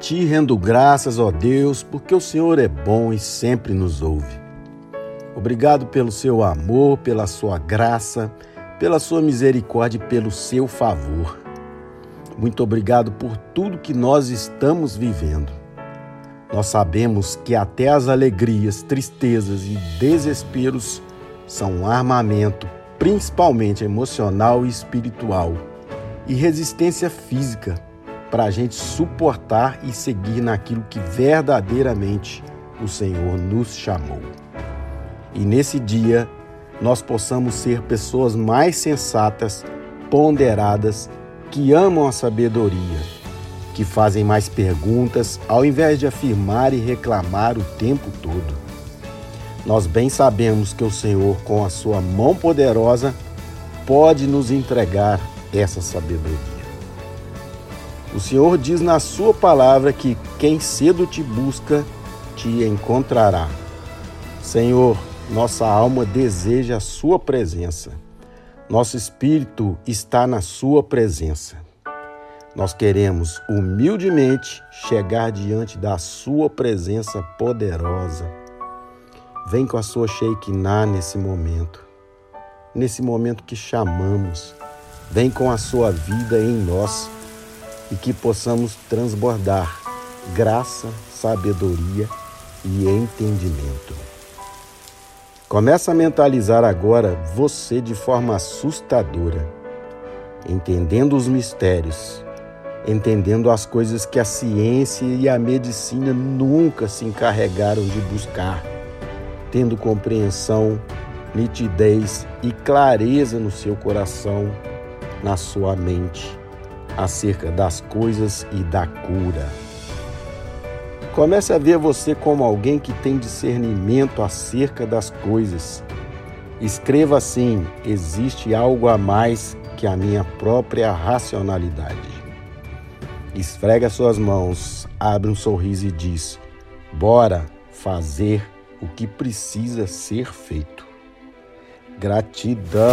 Te rendo graças, ó Deus, porque o Senhor é bom e sempre nos ouve. Obrigado pelo seu amor, pela sua graça, pela sua misericórdia e pelo seu favor. Muito obrigado por tudo que nós estamos vivendo. Nós sabemos que até as alegrias, tristezas e desesperos são um armamento, principalmente emocional e espiritual, e resistência física para a gente suportar e seguir naquilo que verdadeiramente o Senhor nos chamou. E nesse dia nós possamos ser pessoas mais sensatas, ponderadas, que amam a sabedoria que fazem mais perguntas ao invés de afirmar e reclamar o tempo todo. Nós bem sabemos que o Senhor, com a sua mão poderosa, pode nos entregar essa sabedoria. O Senhor diz na sua palavra que quem cedo te busca, te encontrará. Senhor, nossa alma deseja a sua presença. Nosso espírito está na sua presença. Nós queremos humildemente chegar diante da Sua presença poderosa. Vem com a sua Shekinah nesse momento, nesse momento que chamamos. Vem com a sua vida em nós e que possamos transbordar graça, sabedoria e entendimento. Começa a mentalizar agora você de forma assustadora, entendendo os mistérios entendendo as coisas que a ciência e a medicina nunca se encarregaram de buscar, tendo compreensão, nitidez e clareza no seu coração, na sua mente, acerca das coisas e da cura. Comece a ver você como alguém que tem discernimento acerca das coisas. Escreva assim: existe algo a mais que a minha própria racionalidade esfrega suas mãos, abre um sorriso e diz: Bora fazer o que precisa ser feito. Gratidão!